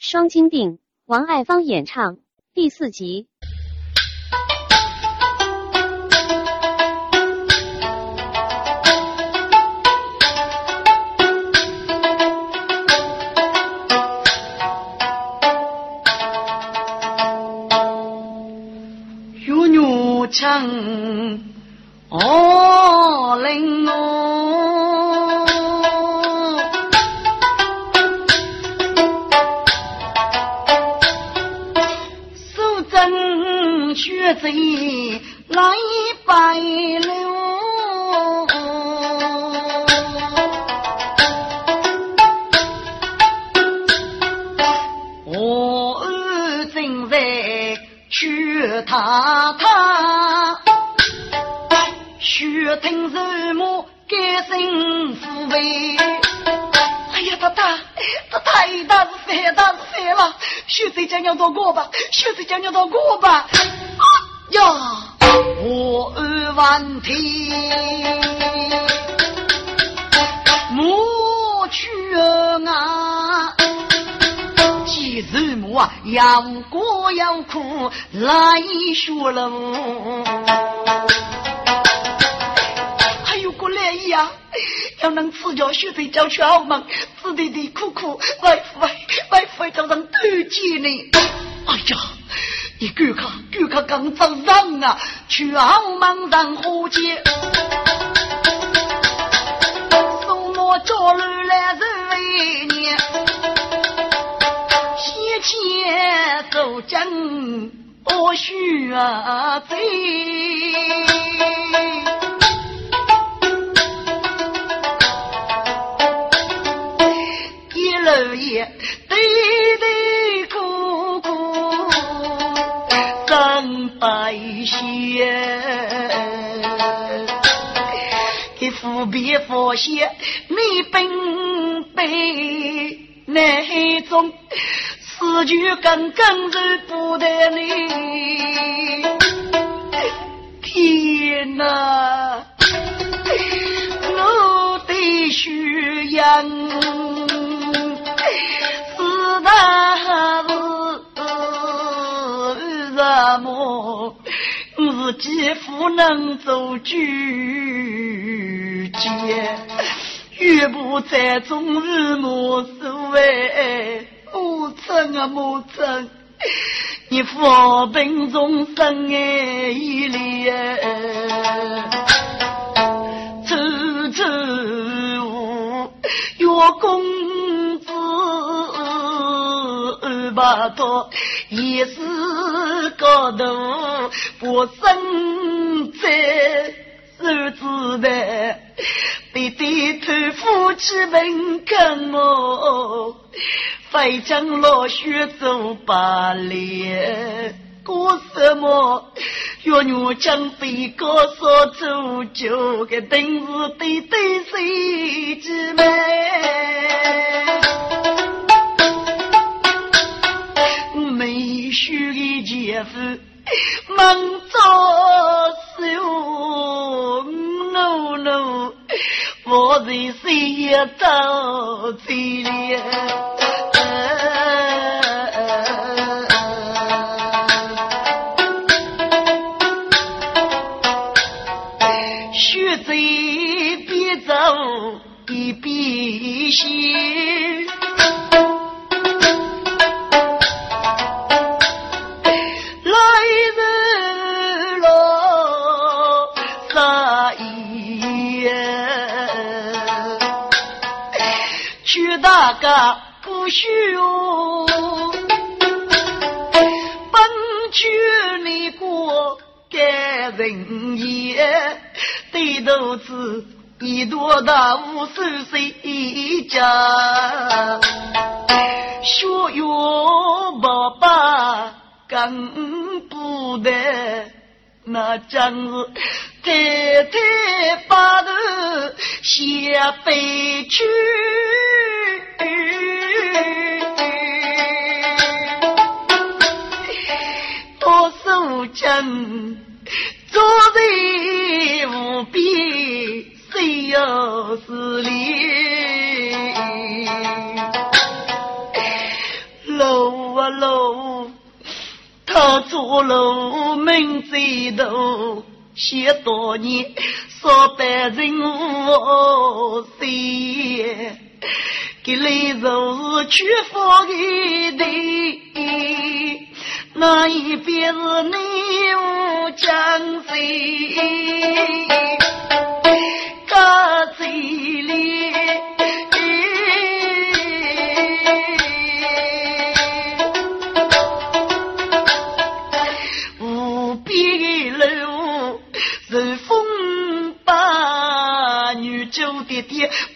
双金锭，王爱芳演唱第四集。学对教去好忙，子弟弟苦苦，外父外外父叫人对接呢。哎呀，你赶看赶看刚早上啊，去好忙上花街，送我家里来人为年。先前走正，我需啊走。百血。给父别发现你本背那种死去刚刚是不得你，天哪！我的需要我几乎能走拒绝，越不在中日无所谓。母亲啊，母亲，你佛本众生爱一脸。走走我月公子二把多，也是高头不生在手指的，得低头夫妻门看我，非将老血走罢了。过什么？月女将被高烧走就个等是对对谁之妹？须的姐夫忙做手，no no，我在谁也到这里。去大家不许哦，本去你过。该人也，对头子一朵大五十岁家，学院爸爸更不得，那真是太太把头下背去。多少真做人无边，谁有是理？老路，他做了门贼头，写多年，少百人无谁，给来就是去发的，那一边是内务江水，家嘴里。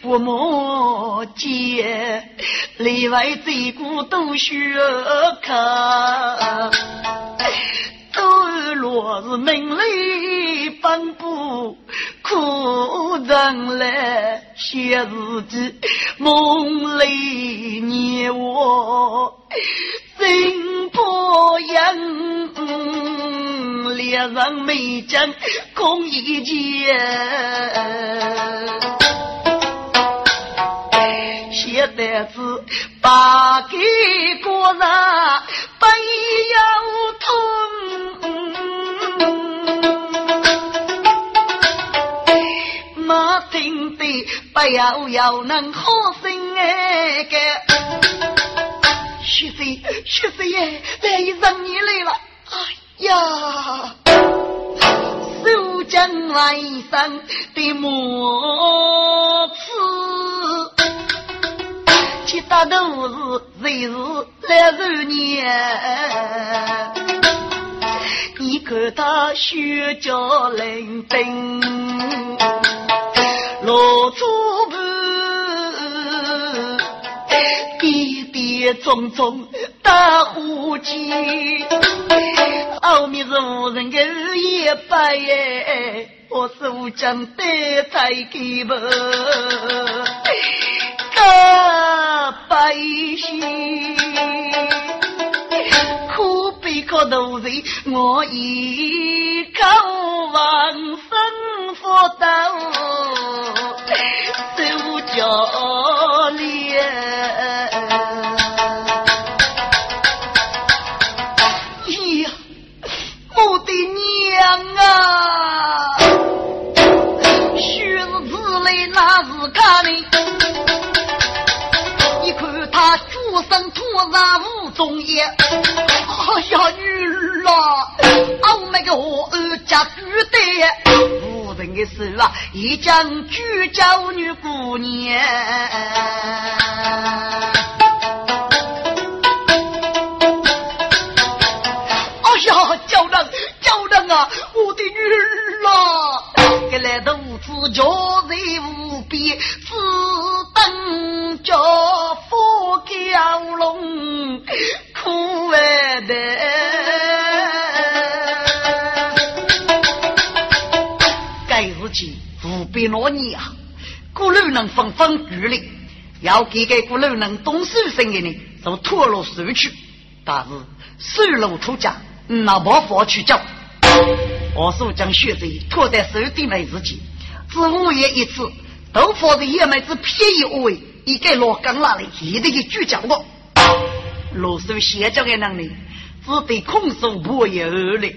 不莫见，里外这股都学看，都落是门里帮不苦人来写日记，梦里念我真不样，脸上没讲共一件。写单子，把给国人不要痛。马听的不要要能好心哎个，学生学生耶，来一让你来了，呀，手将来上的墨刺。其他都是谁是来十年？你看他学教伶仃，老祖母跌跌撞撞打虎机，后面是无人的一百耶，我手将带太给不。百姓苦悲可度日，我一口往生佛道，受教然无踪影，哎呀，女儿啊，俺们个我儿家住的无人的手啊，一将举娇女姑娘。哎呀，娇人，娇人啊，我的女儿啊，给来的无子叫纷纷聚来，要给给古楼人动手生的呢，就脱落手去。但是手露出家，那没法去叫。我所将血水拖在手底内自己，只午夜一次，都放在野妹子便宜位。一个老刚那里，一定给举讲过。罗叔现在的能力，只对空手不也而来。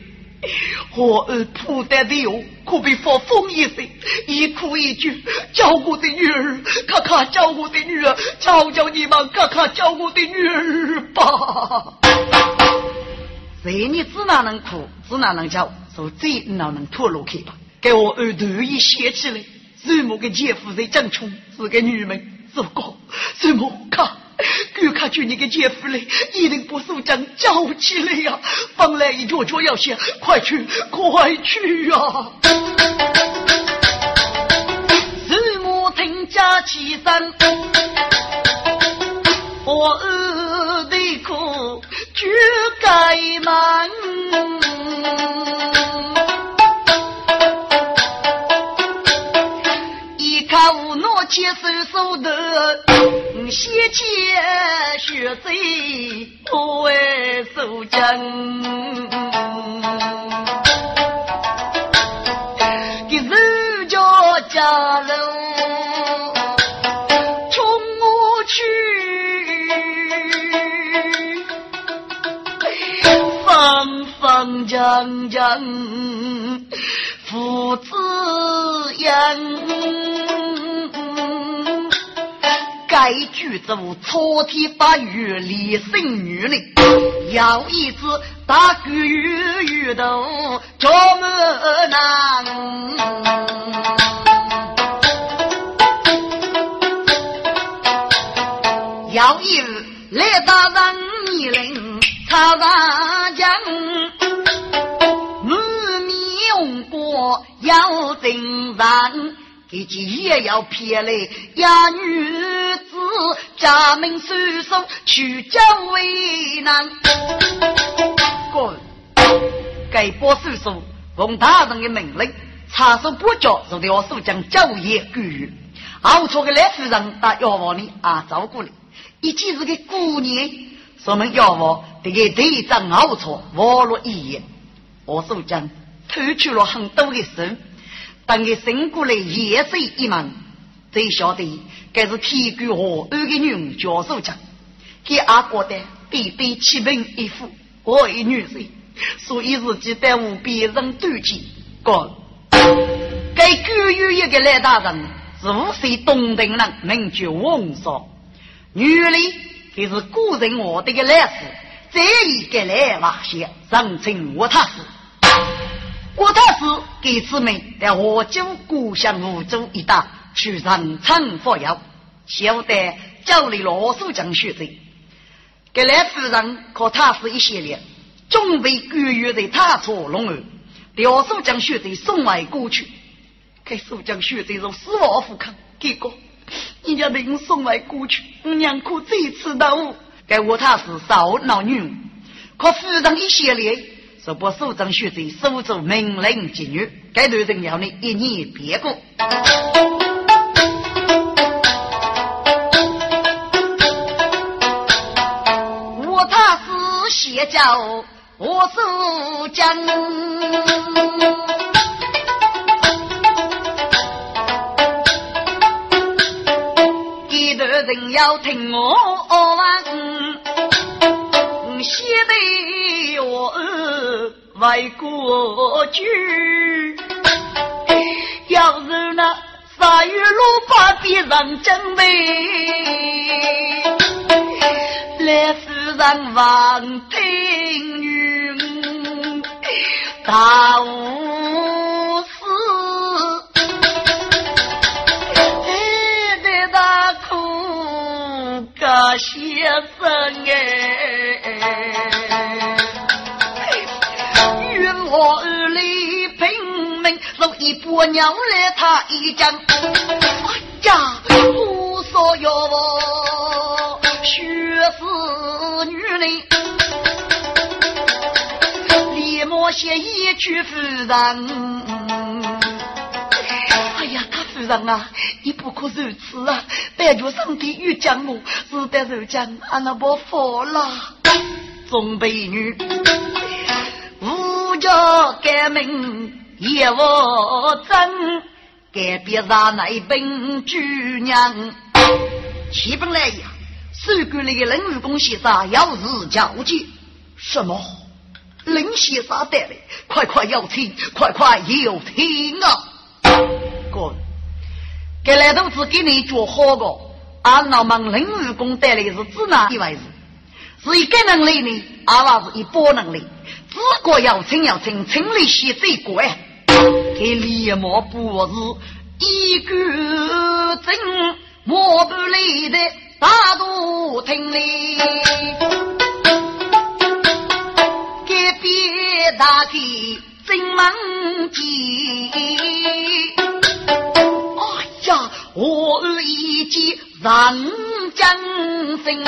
我儿铺担的哟，可比发疯一声，一哭一句，叫我的女儿，看看叫我的女儿，教教你们，看看叫我的女儿吧。谁你只哪能哭，只哪能叫，说这哪能吐露去吧？给我儿头一掀起来，什么个姐夫在争宠，是个女们。如果什么看，赶看去你个姐夫嘞，一定不受将叫起来呀！放来一脚脚要下，快去，快去呀！日暮听家起声，我儿的苦就该满。接手手的，先接血贼不为受将，给人家家人冲我去，长江江，父子恩。该剧组朝天发育立生女哩，要一只大狗鱼鱼头叫么难。要一日来打人泥人插上江，满面红光要正常，给己也要骗来呀女子家门手手去交为难。滚！该波叔叔奉大人的命令，插手不交，就得要手将交业给予。熬出个来夫人打药房里啊，照顾你。一见是个姑娘，说明要我这个队长熬错，忘了一言。我手将偷去了很多的手，等他醒过来，也是一忙，才晓得该是天狗和二个女人教手将，给阿哥的必备七门一副，我一女人，所以自己耽误别人妒忌。哥，该狗有一个赖大人，是五岁东定人，名叫王少。女里就是古人我的个来世，这一个来瓦些，人称我他是。我他氏给姊妹在河州故乡梧州一带去上场服药，晓得叫里老苏将学者。给来夫人可他是一系列，准备赶月的他错龙儿，老苏将学者送外过去。给苏将学者如死亡赴康，结果。人家被我送外过去，我娘可再次到我，给我他是少老女，可夫人一系列，说把首长学者收做命令妓女，该对人要你一年别过。我他是邪教，我是将。人要听我问，写的我为国句，要是那三月六八别人准备，来夫人望听女。大无事。先生哎，我二里拼命，如一波鸟来他一将。哎呀，我说要我血死女人，立马写一句夫人。哎呀，他夫人啊，你不可如此啊！但求上帝遇将我，是得受将俺那不服了。中备女，无家改名也无真，改变上那本居娘。七本来呀，守关那个林武公先生要日交接。什么？林先生带来，快快要听，快快要听啊！哥，给来头子给你做好个，俺老们林武功带来是指哪一位是？是一个能力呢，阿娃是一波能力，自个要称要称，称力写最过哎，给立马不是一个真莫不来的大都听里，给别打开真门机。呀，我已经人将生，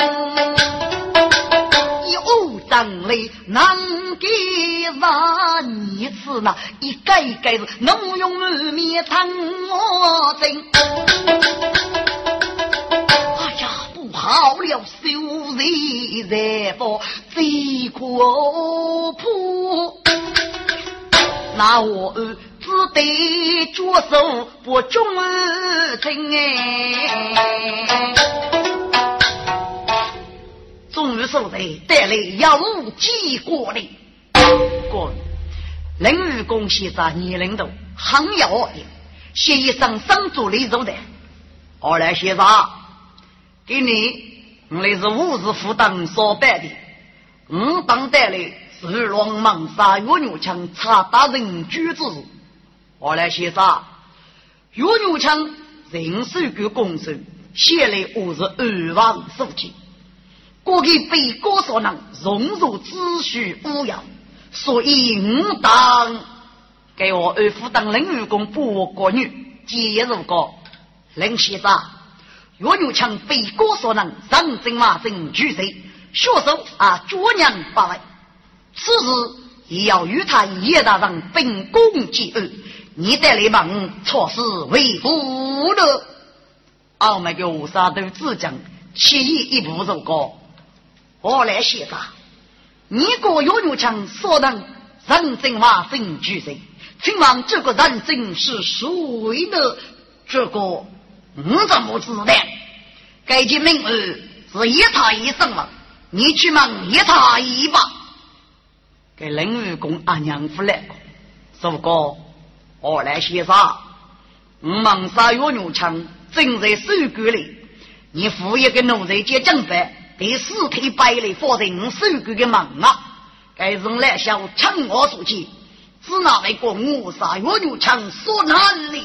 有张力难给人一次那，一改一改是能用满面谈我真。哎呀，不好了，修人在佛最可怕，那我儿。只得着手不忠贞哎，终于收在带来有结果的，过，林武公先生年龄大，很有恶的，写一生生做李州的。二来先生，给你，我那是五日负担所办的，我当带来是龙芒杀岳牛枪查打人居之事。二来先生，岳牛枪人手个公手，写来我是二王书记。我给被告所能融入秩序无恙，所以应当给我二夫当领员工不国女，皆如果林先生，岳牛强被告所能上阵马阵举谁，血手啊捉娘八位，此事也要与他叶大人秉公结案，你得来帮错事为不得。傲慢的五沙都自讲，轻易一步走过。我来写啥？你个岳牛强所能认真话真举谁？请问这个认真是谁的？这个我怎么知道？该件命儿是一他一生了，你去问一他一吧。给林武公阿娘夫来说过，我来写啥？我们杀岳牛枪正在手骨里，你扶一个奴才接正法。第四天摆来放在我手骨的门啊！该人来向称我所见，只拿来个我杀岳牛枪所难里，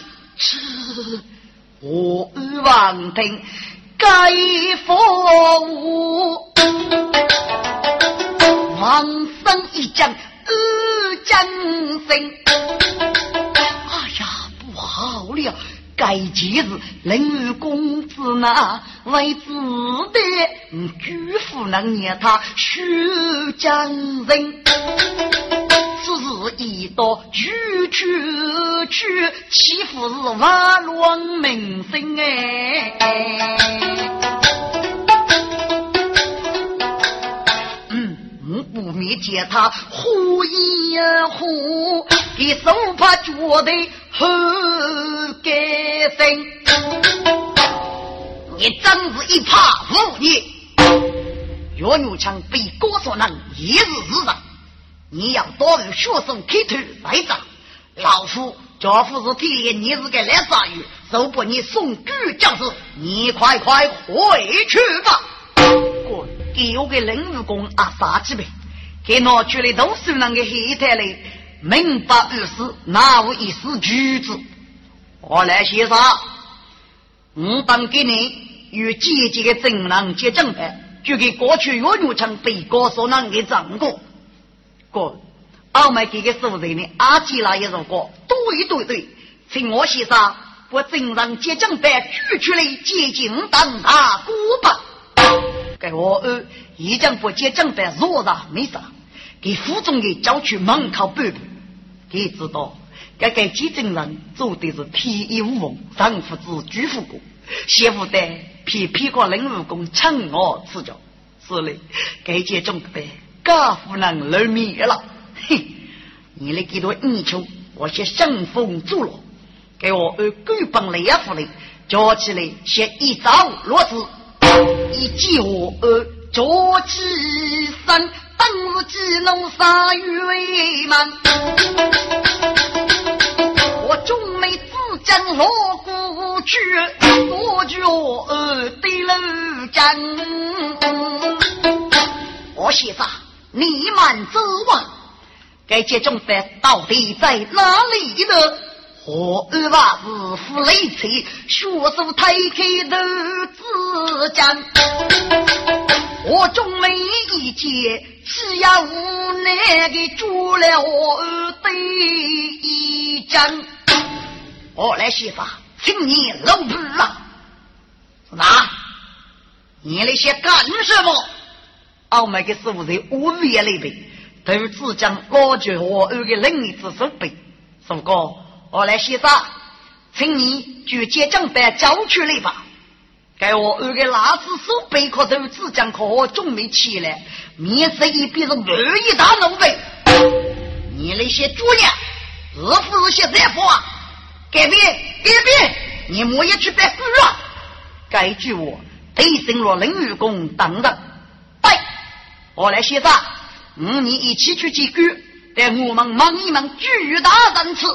我欲望听该服务，王生一将二将生，好了！该节日，林公子那为子的举夫能念他徐江人，此事一到举去去，岂不是万乱民生哎？不免见他呼一呼，给手帕觉得。后改生，你真是一怕无孽。岳牛强被高所能一日日上，你要多与学生开头来战。老夫家父是体验你是个来杀鱼，就把你送举将士，你快快回去吧。滚！给我个领武功啊，杀几杯，给拿去了都是那个黑太嘞。明白二事，哪无一丝举止？我来先生，我当给你与姐姐的真人结正牌，就给过去岳牛强被告所能给掌过。过，俺们这个所人呢，阿吉拉也说过，对对对，请我先生把真人结正牌举出来接近当大姑吧。给我儿已经不结正牌，若然没啥，给府中的叫去门口拜拜。你知道，这个几证人做的是天衣无缝，丈夫子居富过，媳妇的偏偏个林武功趁我赐教，是嘞，该件中的家夫人露面了，嘿，你来给多泥鳅，我先兴风作浪，给我按狗帮来呀夫嘞，叫起来先一招落子，一记我二脚起身。鸡弄杀鱼为忙，我中美之将落过去，多脚儿对楼江。我先生，你们指望该接中的到底在哪里呢？何二娃是负累赘，血手抬开头自将，我中美一见。只要无奈的做了我的一针，我来写法，请你老婆啊，是哪？你那些干什么？我们的师傅在五月里边，都只将高举我儿的另一只手背。师傅，我来写法，请你就接正班交出来吧。该我二个老子手背可都只将可准备起来。面色一变是满一大怒背，你那些主娘是不是些这货啊？改变改变，你莫也去白骨了。该句话对升了林愚公等等，对，我来写上，五你一起去接狗，待我们忙一忙巨大人次。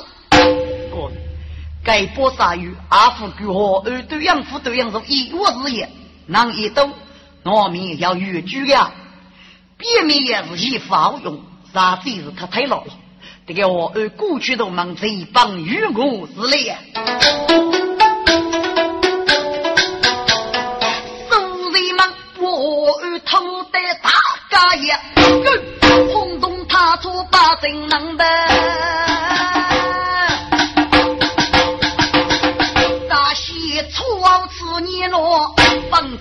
该波杀鱼阿福狗和二对养父对养着一我日夜，难一斗，我们要越居呀。别面也是一副好用，啥子。是他太老了。这个我二过去都忙这帮与我之类呀。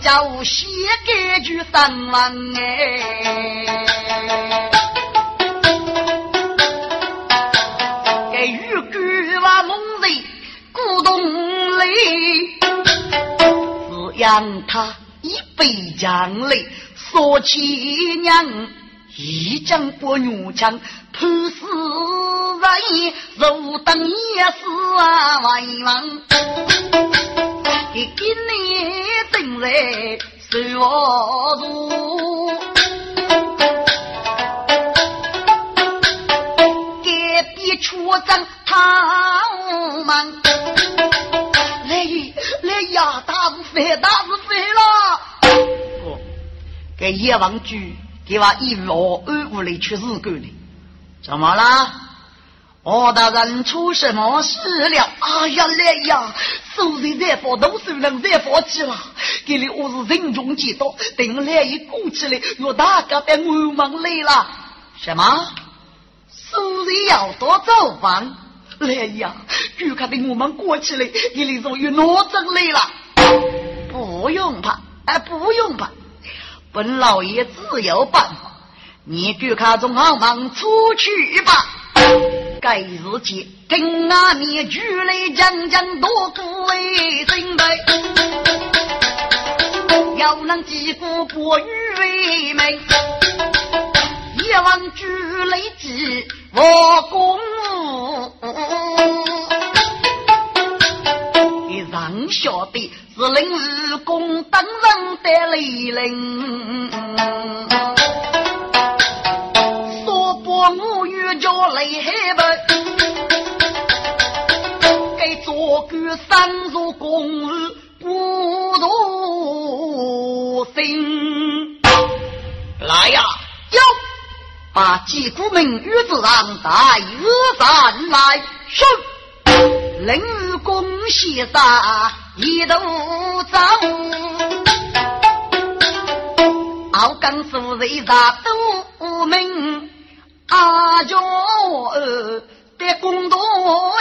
要写给句三万哎。给玉姑娃梦里鼓动泪，只让他一杯江泪，说起娘。一将拨女枪，判死人，如等也死啊！万王，给你。等来受辱，给别出征逃忙。来来呀！大是飞，大是飞了。不，给叶王举给我一老二屋里去日干的，怎么了？我大人出什么事了？哎呀，来呀！手里在发都手能在发急了。给你我是人中几多，等来一过起来，我大家被我们累了。什么？手里要多走房？来呀！就看等我们过去了，你里终于拿证来了。不用怕，哎，不用怕，本老爷自有办法。你就看从好忙出去吧。该日节跟阿面举来讲讲多不为准备，要能击鼓过雨为美。一往举来记我公。你让晓得是领日公当人得雷人，雷海本，该做个三入公不如心。来呀，哟！把击鼓鸣雨之上带恶山来，是领公先生一路走，敖刚夫人杀都门，阿娇儿的公多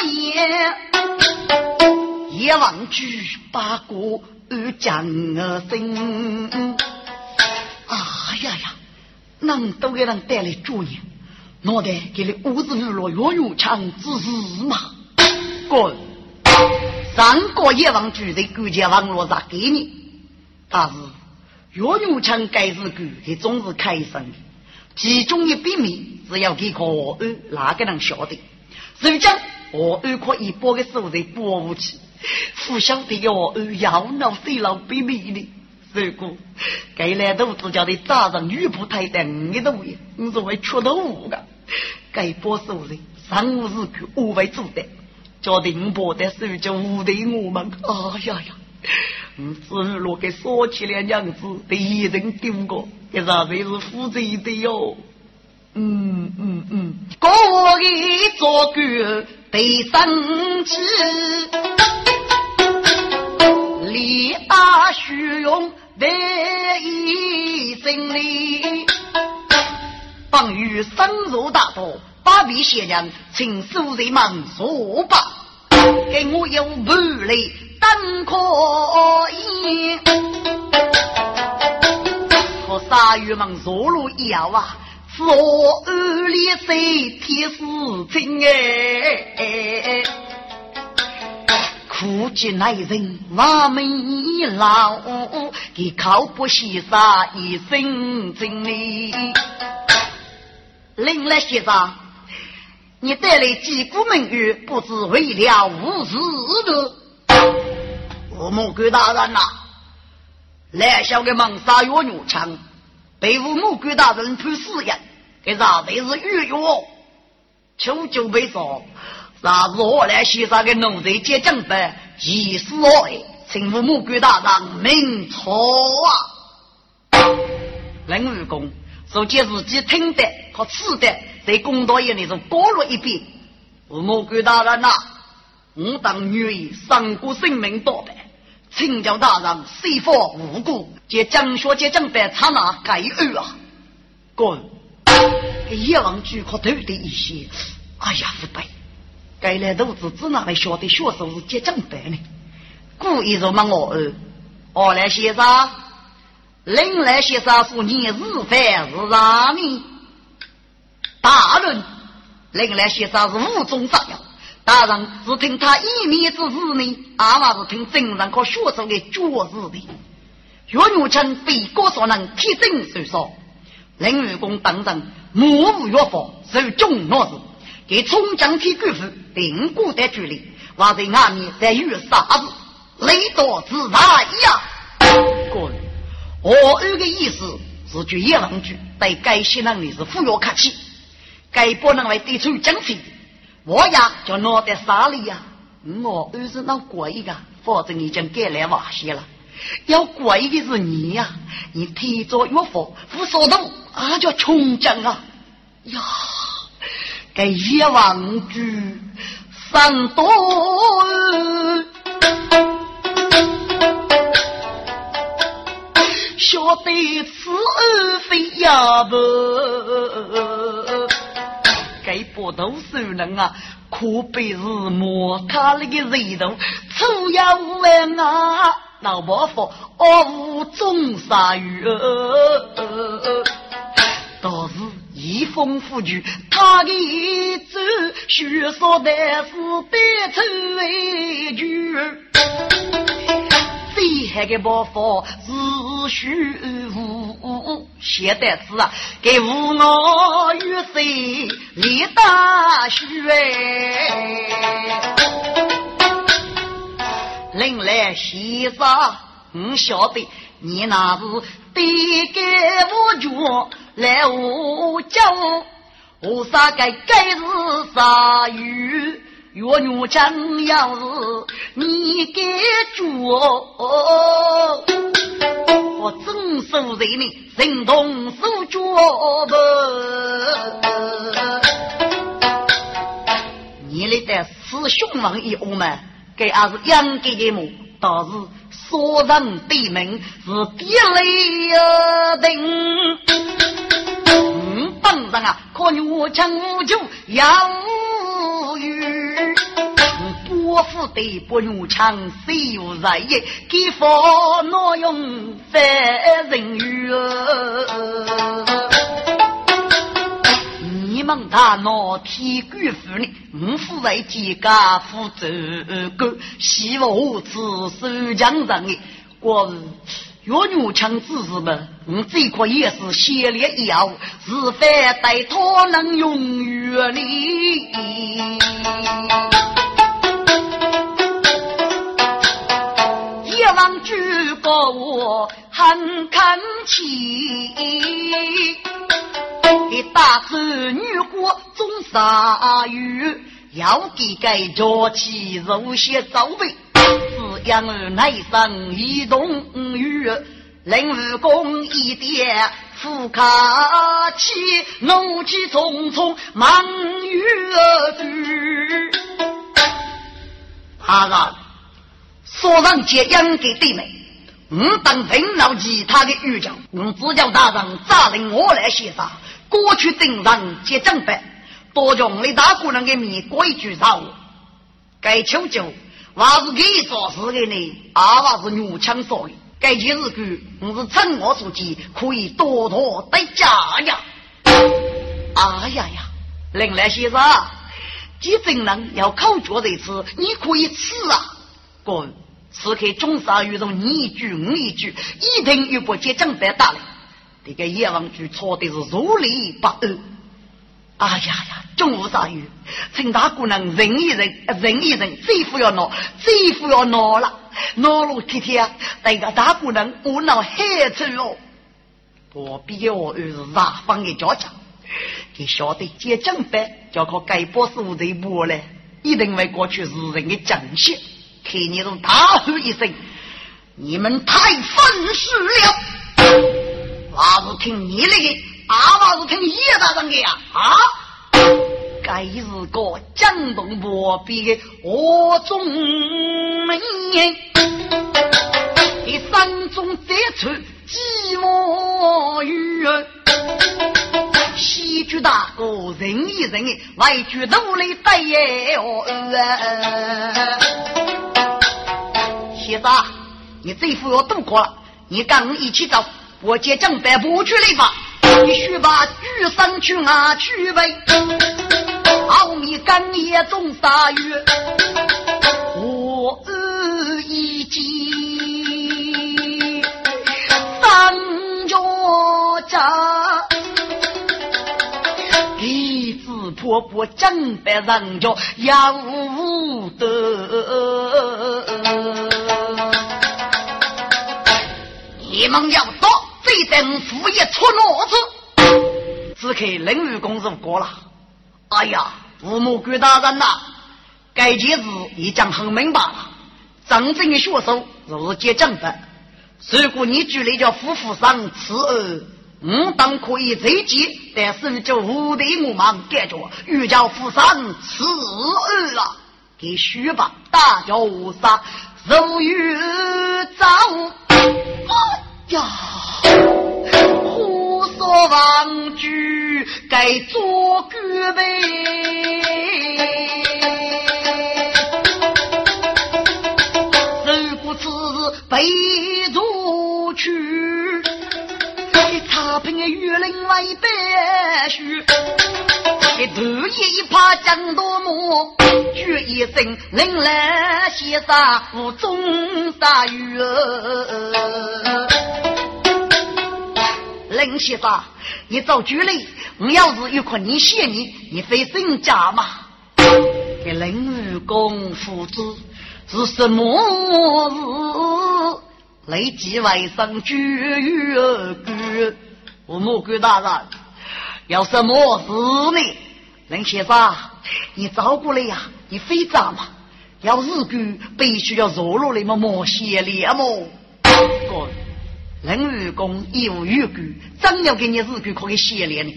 言，也忘举八股讲儿声，哎呀呀！能都给人带来祝愿，脑袋给你五子日落月月强之事嘛？滚！上个夜王主在勾结网络上给你，但是月月强该是狗，他总是开生的，其中一笔密是要给我二哪个人晓得？如今我二可以把个手在保护起，不晓得我二要闹谁老秘密的。如果该来都只叫你早上女仆太太五多位，你是会缺头的。该保守人上午日去无为做的，叫定伯的手就无对我们。哎呀呀，你日落给说起来娘子，第一人丢过，这啥子是负责的哟？嗯嗯嗯，过一做官得生气，力大虚荣。得一胜利，方与深入大道，把笔写娘，请苏人们说吧，给我有半里当可以。和鲨鱼们坐路一样啊，说二里谁天事情哎。苦尽来人万没老，给靠不牺牲一生精力。林来先生，你带来几股名誉，不知为了无事的。我母官大人呐，来小的蒙杀月女枪，被我母官大人判死刑，这啥子是冤狱？求救被说，那是我来西沙的奴才接正班，几时来？请父母给大人明错啊！林武公说：“借自己听的和吃的，在公道眼里头过了一遍。父母给大人呐，我当女儿上过性命多的，请教大人谁法无辜？借江学借正班，刹那改恶啊！滚！阎王举可头的一些，哎呀，是白！该来肚子只哪来晓得学手是接正班呢？”故意辱骂我儿，我来先生，另来先生说你是犯是啥呢？大人，另来先生是无中生有，大人只听他一面之词呢，阿妈是听真人和学生的绝事的。岳母亲被告所能铁证受说，林武公等人，目无岳父受重诺时，给冲将天官府定过的距离，还在外面在遇啥子？雷多自大呀！哥，我二个意思是，句叶王举对该些人的是富有客气，该不能来对出奖费，我呀就拿在啥里呀？我二是那贵的，否则已经给来瓦些了。要贵的是你呀，你提着岳父不说动，啊叫穷将啊！呀，该叶王举三多。晓得此非呀不？该不都是人啊？可悲是莫他那个人头，粗呀无问啊！老伯父，我无中杀鱼，倒是一风拂去，他的一走，学说的是得出一句。最海的包袱是虚无，现代子啊，给无我与谁立大虚哎？临来先生，我晓得你那是得给我脚来我教，我啥该该是啥鱼？岳女将要是你给做，我真受人命，人动手脚不？你那的师兄们一我们，给还是养给的么？倒是所人对门是地雷呀定。嗯，本人啊，可女将无救要。我府对不用枪，谁有热意？给佛挪用犯人鱼你们大闹天官府呢？我府为几家负责个，希望我此收江人的。我岳女强之士们，我这块也是先烈一样，是非待他能永远你。王举过我很看起，一大子女国种杀鱼，要给该家起肉些早备，饲养儿乃生一动鱼，令武功一点富卡起，怒气冲冲忙于而去，阿然。说让接养给弟妹，我当领导其他的御将，我只叫大人扎令我来协商。过去镇上接正班，多将你大姑娘的面规矩上，该求救，还是给做事的呢？阿娃是女枪说的，该件事故我是趁我所见，可以多多得家呀。哎呀呀，林来先生，接正人要口角的吃，你可以吃啊。滚！此刻中杀与中你一句我一句，一听又不接正白打了。这个阎王局错的是如理不二。哎呀呀，中午杀鱼，陈大姑娘忍一忍，忍一忍，这副要闹，这副要闹了，闹了天天，那个大姑娘我闹害惨哦。我比我儿子大方的家强，给晓得接正班，就靠改波数的波了，一定会过去是人的正线。看你都大喝一声：“你们太愤世了！”我是听你的，阿我是听叶大人的呀！啊，该是个江东莫比的何中门人，第三中再出寂寞雨。西局大哥人一人，外局都来带耶哦。先生，你这副要渡过了，你跟我一起走，我接正白不去来吧。你须把举上去啊去呗。奥米干也中杀月，我一计三脚架。婆婆正白人家要得，你们要到这等副业出脑子，只看领域公如过了。哎呀，吴木官大人呐，该件事已经很明白了。真正的学手是接正的，如果你举例叫夫妇上此二。我当可以再见，但是就无敌我忙感觉欲叫夫上此儿啊，给须吧，大叫无杀，如遇早。哎呀，胡说王句该做个呗，如果此被夺去。他凭玉林为白须，一头一怕江多木，举一声令来先杀无中杀鱼。林先生，你找举例，我要是有困你谢你，你非增加吗？给林武公父子是什么事？累计外甥举玉儿吴木官大人，有什么事呢？林先生，你找过来呀？你非找嘛？要日官必须要坐落来么？莫谢脸么？哥，林愚公有玉官，真要给你日官可以谢脸呢？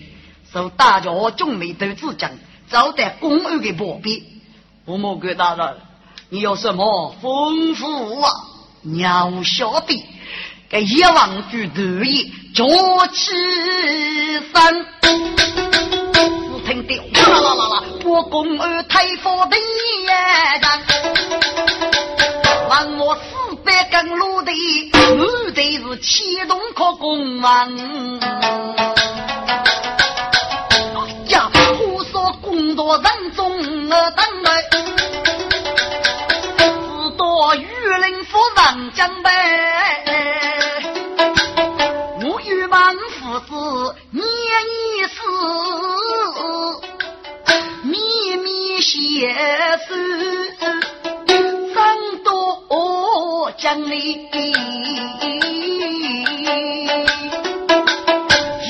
受大家众美都之讲，招待公安的薄庇。吴木官大人，你有什么吩咐啊？鸟晓得。给一王举头意，脚起身，只听得哇啦啦啦，我公儿太佛的眼睛，望我四百根路的，我的是启动可公王。哎呀，胡说公道人中我等来，只多玉林夫人将呗。密写诗，真多讲理。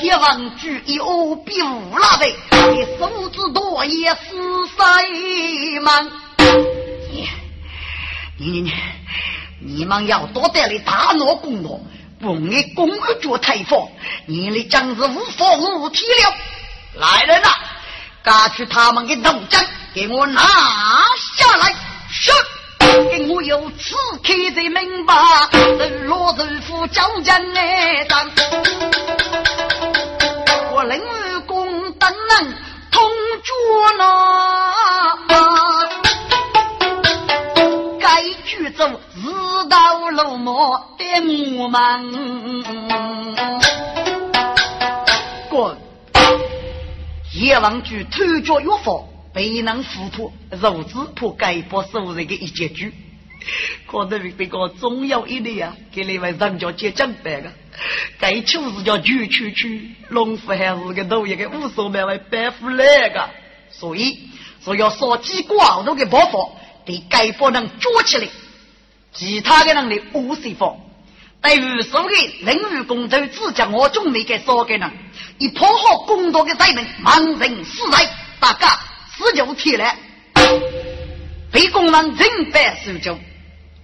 一望举有比无拉的，你手指多也是谁忙？你你你你们要多带来大闹公道。不爱公二脚太放，你的将是无法无天了。来人呐，赶去他们的头针，给我拿下来！是，给我有刺客的明白，日落日夫交将来当。我领公等人同脚呢。该举走日到落寞的我们，滚！阎王举偷脚越法，被人糊涂，如此破该不受人的一结局。可能这个重要一点啊，给你们人家结账办个。该处是叫举区区，农夫还是个农业个无所谓白富来个，所以说要烧鸡挂肉的包袱。你该不能捉起来，其他的人的无谁放，对于所的人鱼公头，只将我中美给烧给人，以破好公道的才能盲人死在大家死就起来，被公人人百受救，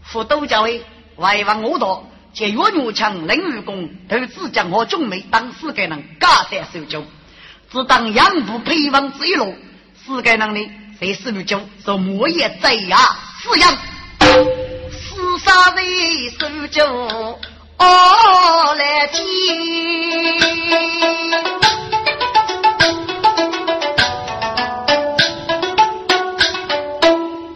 副都教委外王我道，借岳女强人鱼公头，只将我中美当死给人加在受救，只当养父陪王之一路，死给人呢，谁受救说莫也贼呀，死样。杀的手就哦来听，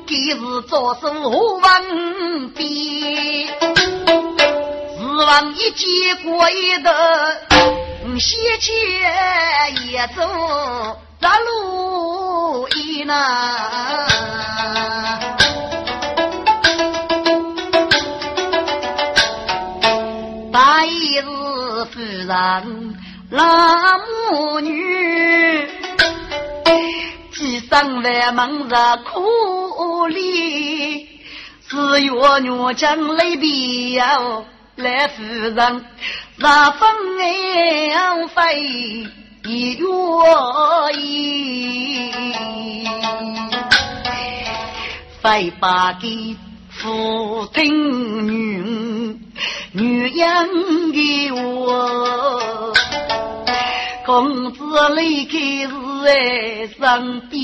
今日做事无问边，指望一结过一头，先前也走大路一难。夫人那母女，几生万忙着苦里，只有女将来表来夫人，那分爱费一月一，费把给父亲女。女人的我，公子离开是在身边，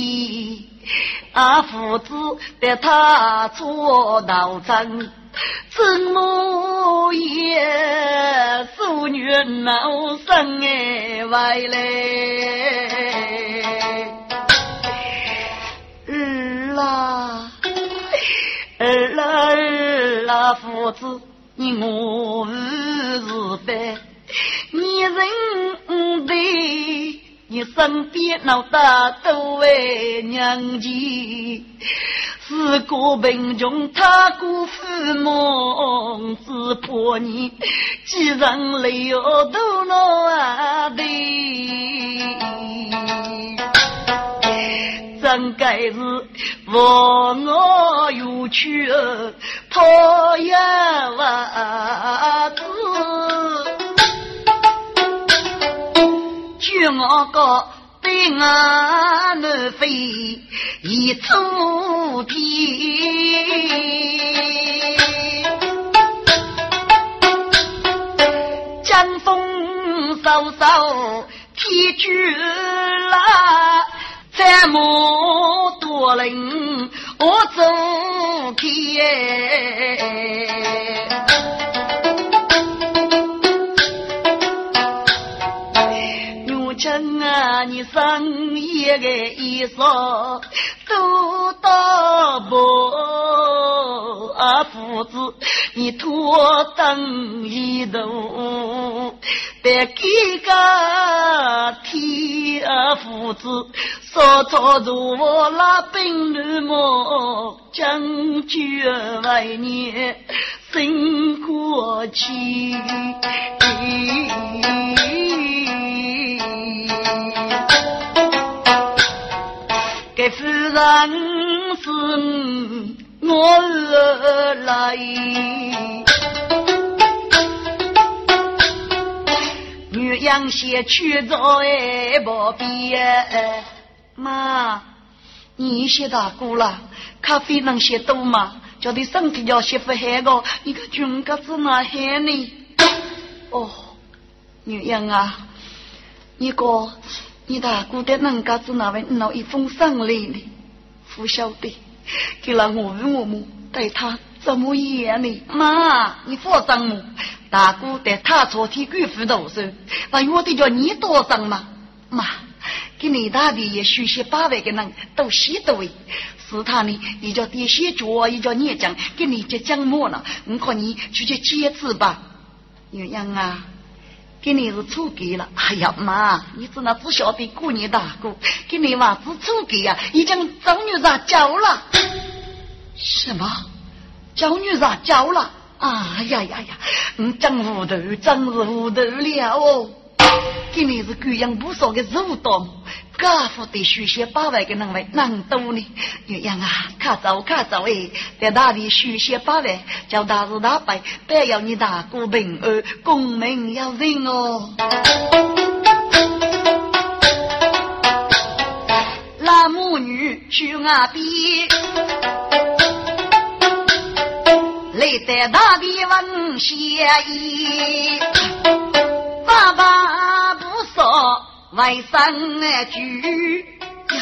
啊父子带他做道真，怎么也妇女闹生哎外来，儿啦儿啦儿啦父子。你我无是非，你认得你身边老大都为娘亲，是个贫穷他过父母，只怕你既然流都老的，真该是忘我有去。讨厌娃子，叫我个对俺难飞一出天，江风嗖嗖天巨浪，这么多人。我走天，母亲啊，你生一个衣裳都到不？啊，父子你托等一度，别给个天啊，父子。早早如我拉兵女么，将军为你生过去。给夫人是我来，女养先去做爱不必。妈，你写大姑了，咖啡能写多吗？叫你身体要媳妇害个，你个穷格子哪害呢？哦，女人啊，你个你大姑的能格子哪位拿一封信来呢？不晓得，给了我问我母对他怎么样呢？妈，你放心么？大姑对他昨天辜负多少？那我得叫你多伤吗？妈。给你大的也许些八万个人都写到位，是他呢，一叫爹写脚，一叫你讲，给你这讲么了？我看你去去坚持吧。鸳鸯啊，给你是错给了。哎呀妈，你只能只晓得过年大过，给你娃子错给呀，已经找女杂交了。什么？找女杂交了？啊呀呀呀！你真糊涂，真是糊涂了哦。给你是贵阳不少的肉刀，家父的书写八万个人为难多呢？鸳鸯啊，看走看走哎，在那里书写八万，叫大是大败，但要你大哥平安，功名要人哦。那母女去岸边，来得大地问谢意，爸爸不说。外甥句呀，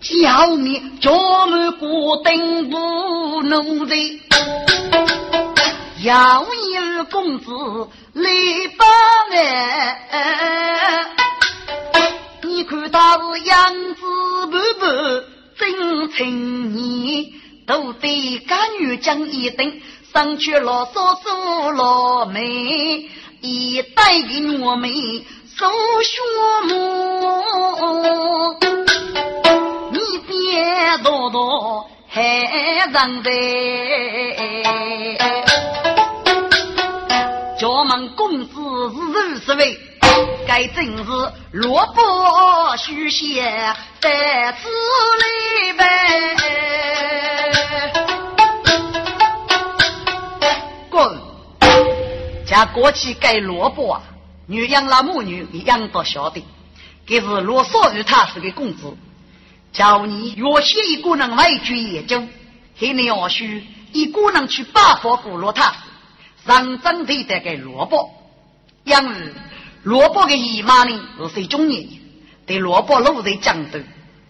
叫你家门过灯不能在，要有公子来帮哎，你看他是样子不不真青年，都得干女将一等，上去啰嗦嗦老妹，一带给我们。走学母，你别多多害人的。家门公子是如此位，该正是萝卜须写在此里呗。滚！家过去盖萝卜啊！女养那母女，养到小的，这是罗少与他是个公子。叫你若写一个人外居研究，黑你要许一个人去拜访古罗他，上阵头的给萝卜。因为萝卜的姨妈呢是水中人，对萝卜路在江头，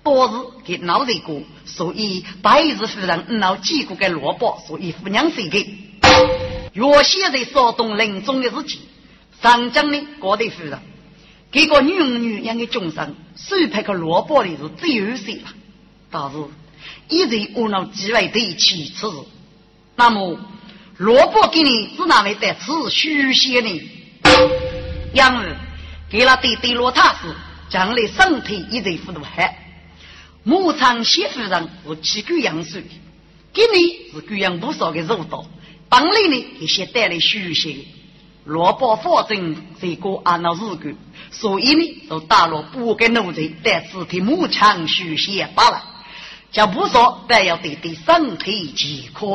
多是给闹热过，所以白日夫人闹几个给萝卜，所以夫娘谁给？若写在少东临终的日情。上将呢，过得夫人，这个女女养的众生，手拍个萝卜的是最有些了。但是，一直无脑机会对起此事。那么，萝卜给你只哪位在此续写呢？因为给了对对罗塔斯，将来身体一直糊涂害。牧场媳妇人是七个养水，给你是贵养不少的肉道，本来呢一些带来续写。萝卜发正这个按照日规，所以呢，就打了不该奴才在此体牧场续写罢了。叫不说，但要对对身体健康。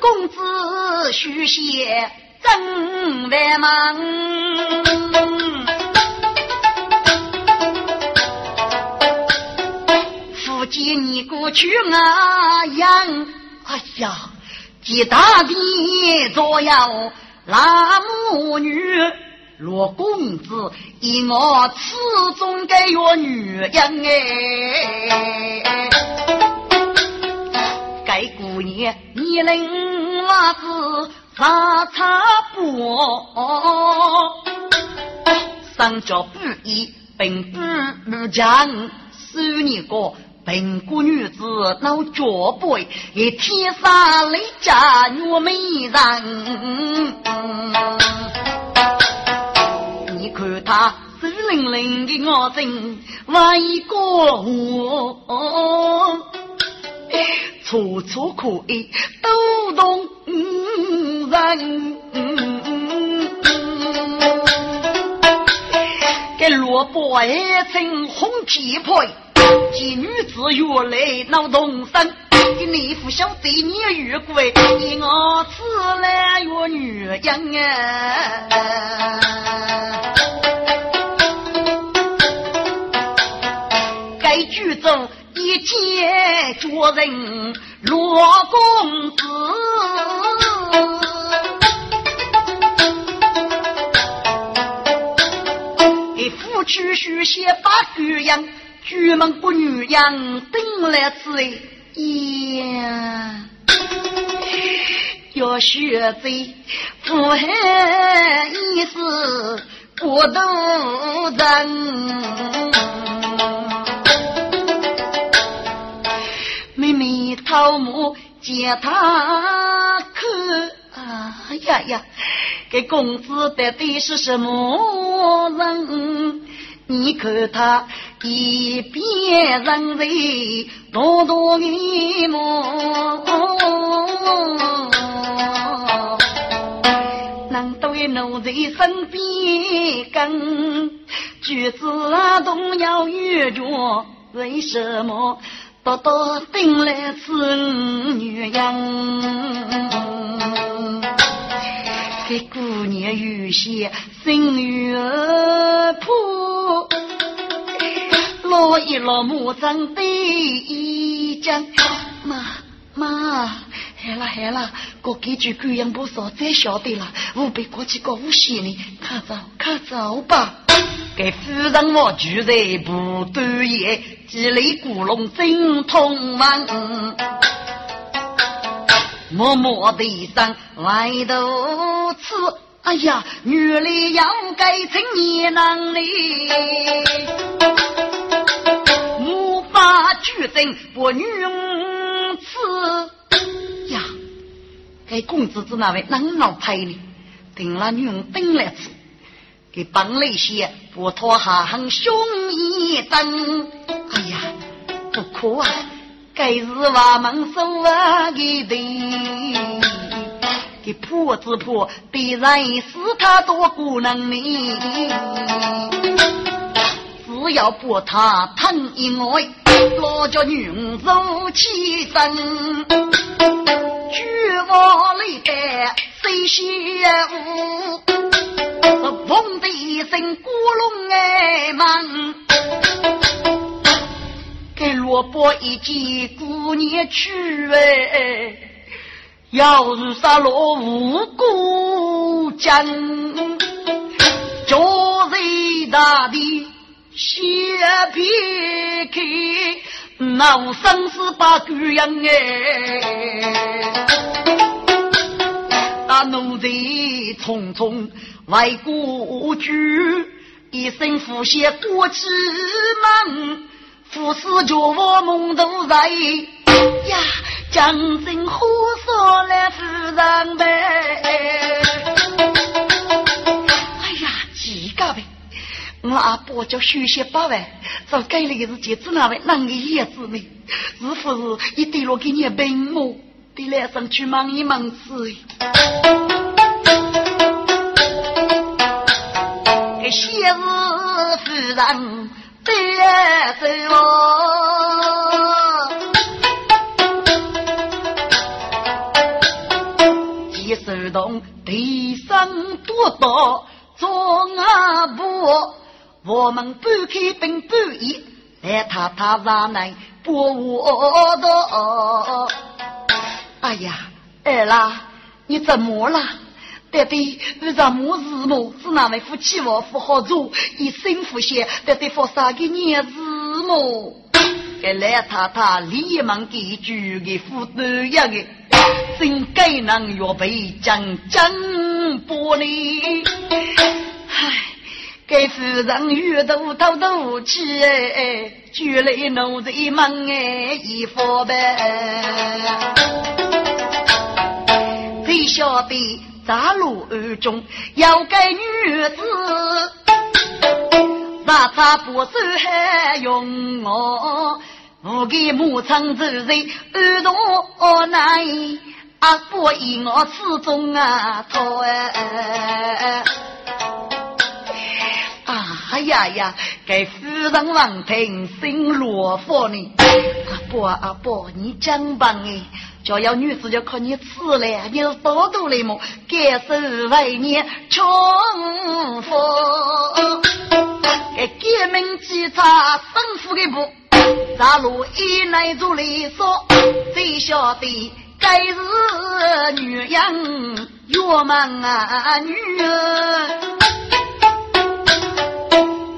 公子续写真难忙。见你过去啊样，哎呀，几大的左右那母女，若公子以我始终给我女人哎，该姑娘你能娃子擦擦布，上脚不一并不讲，十年过。本国女子闹脚背，一天杀来家女美人。你看她湿淋淋的我真为过我，楚楚可爱都动人。给萝卜爱成红皮配。见女子越来闹动身，给你父小弟你越贵，以我此来越女人啊！该剧中一切做人罗公子，给夫妻续写把剧样。举门不女样，等来此呀，要学在不海意思不渡人。妹妹桃木见他可啊呀呀，给公子到底是什么人？你看他。一边人在多多的梦。能对奴在身边跟，举止动摇欲绝，为什么多多定来此女人？给姑娘有些心愿破，落一落木杖对将，妈妈。黑了黑了，过几句贵阳不说，再晓得了。我被过去过无锡呢，看走看走吧。给夫人我住在不对也，几里古龙真通完。默默地上外头吃，哎呀，女里要改成年郎哩，无法举证不女吃。给公子子那位能老拍呢？顶了女人顶来吃，给帮了些不拖下很凶一等。哎呀，不可啊！该是我们手啊给的，给婆子婆的人是他多姑娘呢，只要不他疼一爱，老叫女人走起身。巨王里的谁先舞？嗡的一声咕隆哎忙，给萝卜一记姑娘去哎，要是杀落无辜将，叫谁大的血撇开。那我生死把狗养哎，那奴才匆匆为国去，一生付血过去门，父死叫我梦都在呀，将军火烧了夫人呗，我阿伯叫徐些八万，早改了日子，只那位啷个叶子呢？是不是一对落给你病我，得来上去忙一忙事？给谢日夫人得走哦，几手动地上多多做阿伯。我们不开兵不义，来他他上来拨我的。哎呀，二啦，你怎么了？爹爹，为什么是么？是哪位夫妻我不好做？一生福些，爹爹发啥个孽子么？给来他他立马给举个斧头一个，真该能预备将将玻璃。唉。该夫人遇到偷偷去哎，举来奴才忙哎，一佛呗。谁晓得在路中要个女子，哪吒不手还用我，我给牧场走人耳朵难，阿伯以我始终啊讨哎。哎呀呀，给夫人王庭生罗佛呢？阿伯阿伯，你讲吧哎，叫要女子就靠你吃了，你是多多的么？该是为你穷福，给革命警察生父的不？大路一来做里说，最晓得该是女人越忙啊女。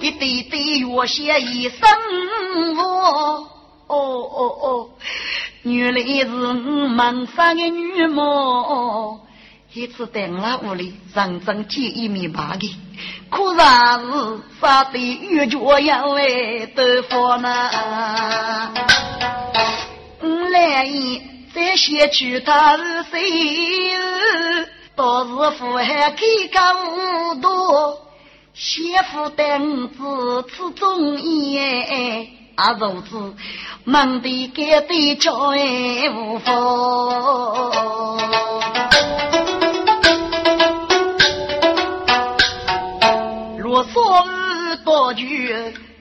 一对对月写一生我，哦哦哦，原来是我门上的女魔。一次在我屋里认真见一面白的，可然是杀得越脚要为得福呢。我来意再写出他是谁，倒是福还开高多。先父等子此中医，阿如子忙得改的叫哎无妨。若说多句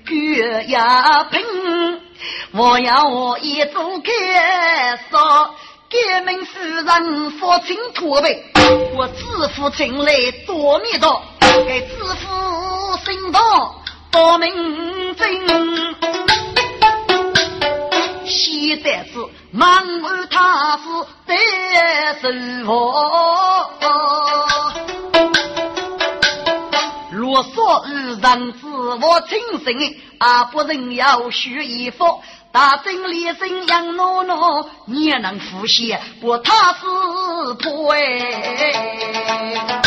句也平，我要我一早开说革命是人父亲拖背，我自负进来多米道。给自负心道多明真。现在是忙儿他是得生活。若说二人自我清醒，阿不人要学衣服，大真立身养诺诺，你能呼吸，不他是破哎。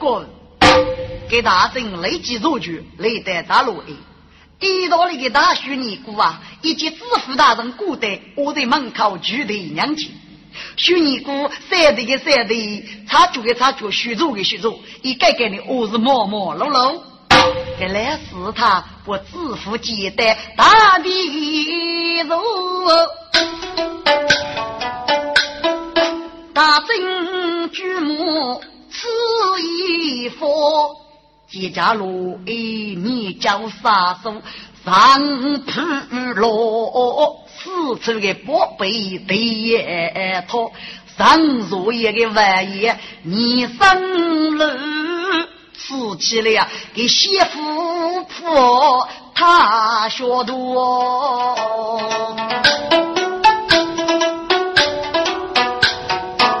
滚！给大真累计入局，累得大路哎。地道里的大叔尼姑啊，以及知府大人过得，我在门口举队娘亲。许尼姑三队的三队，插脚的插脚，许走的许走，一个个的我是忙忙碌碌。原来是他不知府接待大地路，大正举目此一佛，接家路哎，你叫杀手上铺落。四处的宝贝对托，上如一个万叶你生路，吃起了给媳妇婆他学多，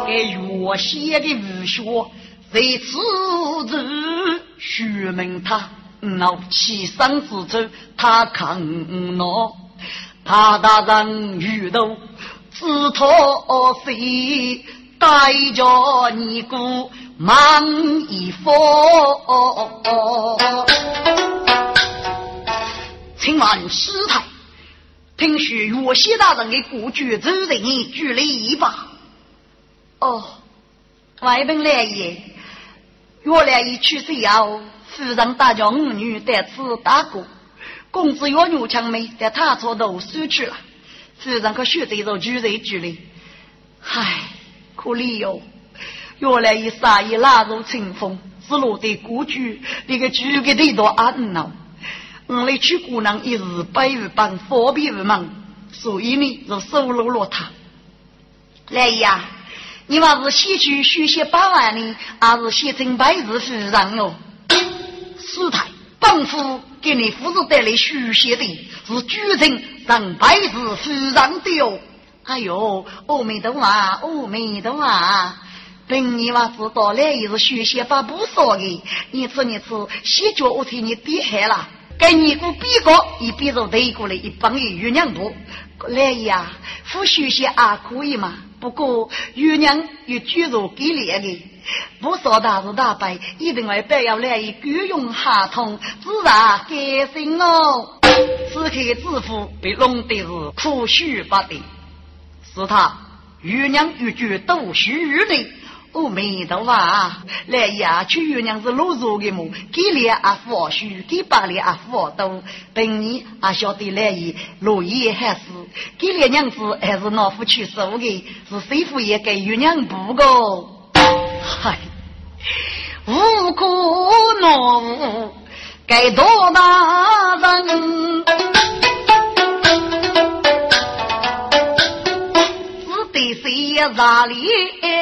给月写的武学在此处学问他，闹起生之处他看恼。他大人遇到自托谁带着你姑忙一佛。请问师太，听说岳西大人的故居走人距离一把。哦，外本来也，原来一去世后，夫人带着五女在此打过。公子要牛强美，在他朝读书去了。夫人可学这种举人举例，唉，可怜哟！原来一杀一拉入清风，只落得故居，那个举个地多安闹。我来娶姑娘一日百日帮，方便无忙，所以呢，就收留了他。来呀，你嘛是先去学习八万呢，还是先成百日夫人哦？师太，本夫。给你夫人带来书写的，是举人让百日夫人的哟。哎呦，阿弥陀佛，阿弥陀佛！等你娃知道了，也是书写把不少的。你吃你吃，洗脚我替你点海了。跟你个比高，一比着对过来一帮的月娘多。来呀，夫书写还可以嘛？不过月娘有举着给力的。不说大是大败，一定会白要来一雇佣哈通，自然开心哦。此刻知府被弄得是苦须不得，是他玉娘玉句都虚的。阿弥陀佛，来呀，去玉娘是落弱的么？给脸啊，佛须给八脸啊，佛都。本年啊，晓得来意，落叶还是给脸娘子还是老夫去收的，是谁夫也给玉娘不过。嗨，无可奈该多大人，只得谁让里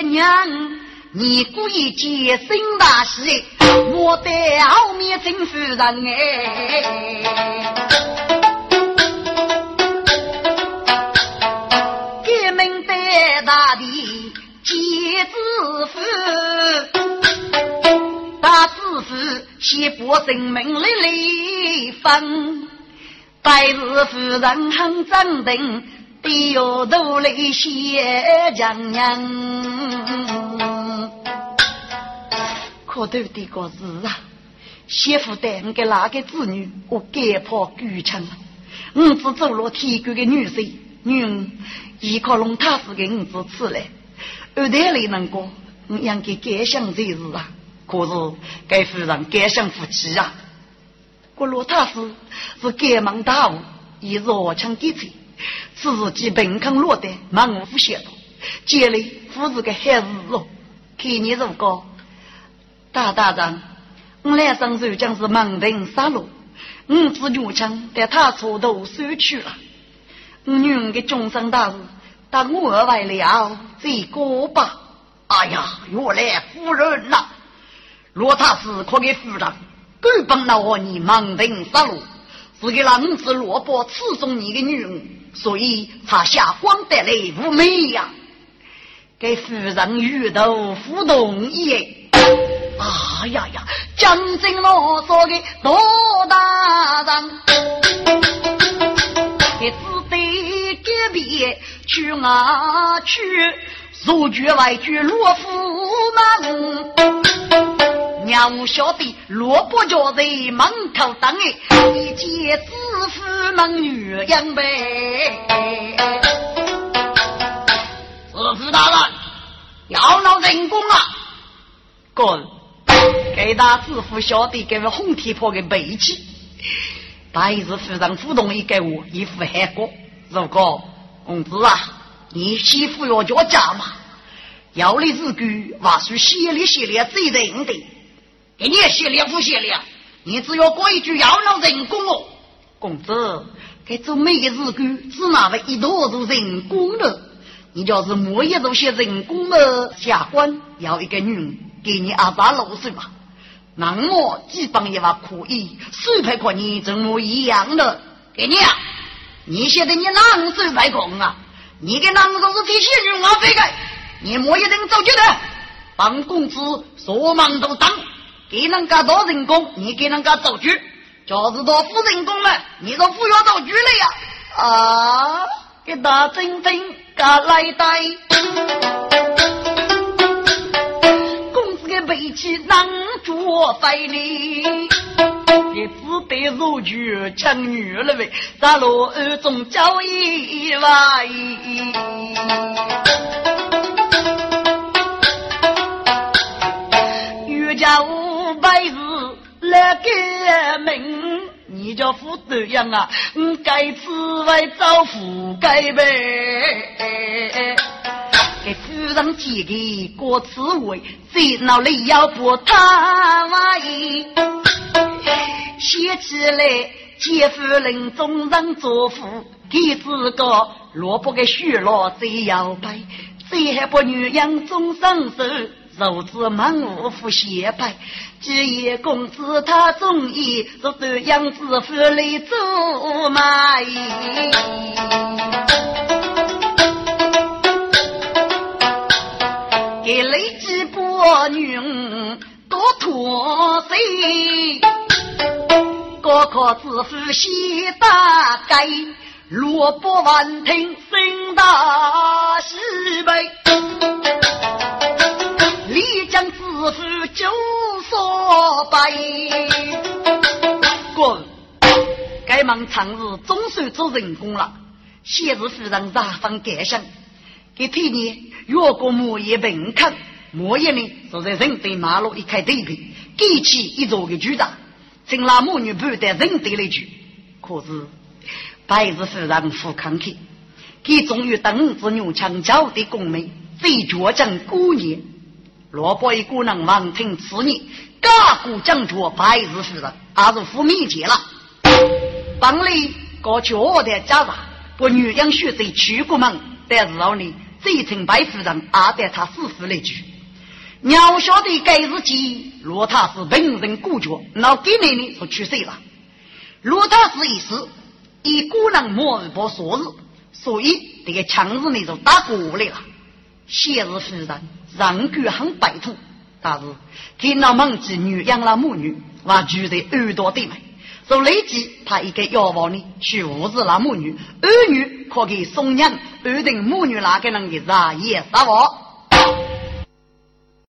娘，你故意结心大喜，我的后面真夫人哎，革命的大地。接知府，大知府先把生命来离分，白日夫人很镇定，低下头来谢强人。可头的个是啊，媳妇带我给哪个子女，我该怕孤强了。我只做了天官的女婿，女儿依靠龙太师给我子吃来。二代里能过，我应该改想这事啊。可是该夫人改想夫妻啊。我罗太师是改忙大务，以弱强给财，此时基本肯落得忙无懈的。接来夫是个孩子哦，看你如果大大人，我来上手将是盲人杀戮，五子女枪带他出头收去了。我女的终身大事，但我为了这个吧。哎呀，原来夫人呐，若他是可给夫人，根本那我你盲人杀戮，是给那五子萝卜刺中你的女儿，所以才下光得来无美呀。给夫人遇到互动也，啊呀呀，将军啰嗦的多大人，也只得隔壁去啊去，如局外局罗夫门，娘晓得萝卜脚在门口等哎，一见知府门女人呗。知府大人，要闹人工啊！滚！给大知府晓得给我红铁坡的背气，白日夫人互动一给我一副海果。如果公子啊，你媳妇要叫家嘛，要的日句话说写里写里最人的，给你写里不写里，你只要过一句要闹人工哦。公子，该做每个日句只拿了一坨做人工了。你就是莫一这些人工的下官，要一个女给你二十六岁吧？那我基本也还可以，水配和你这么一样的给你啊！你现在你哪水配工啊？你跟哪个是提线女啊？飞开！你莫一人走就的，帮公子说忙都当，给人家多人工，你给人家造局，就是多付人工了，你都不要走局了呀！啊，给大真真。噶来带，子的背气难着在里，也只得入局抢女了呗，咱罗二中交易外，岳家五百日来革命。你叫富德样啊？该此外找富该呗。给夫人几个歌词为，最闹了要不他万一写起来，姐夫人终人作福，给自个萝卜给许了最摇摆，最还不女人终身受。如此满屋不歇拜，只言公子他中意，若断杨子夫来做卖。几波女多脱水，高考子府写大概，萝卜万听声大喜悲。李将知府就说白，滚！该忙长日总算做人工了。昔日夫人大方感想，给替你越过木叶门槛，木叶呢坐在人对马路一开对比，给起一座的巨大，正那母女不得人对了句。可是白日夫人不抗拒，给终于当子牛强教的公妹，最倔强姑娘。罗伯一姑娘忙听此言，嘎咕讲着白日夫人，阿是负面节了。帮里搞教的家长，不女养学在去过门，但是后呢，这层白夫人阿带他师傅来句，鸟晓得该日记，若他是文人孤绝，那给奶奶是去世了。若他是一时，一姑娘莫不说日，所以这个强日呢就打过来了。昔日夫人。人居很白土，但是见到孟子女养了母女，我住在耳朵对面，就立即派一个药房呢去物质那母女，儿女可给送娘，安定母女那个人的日夜生活。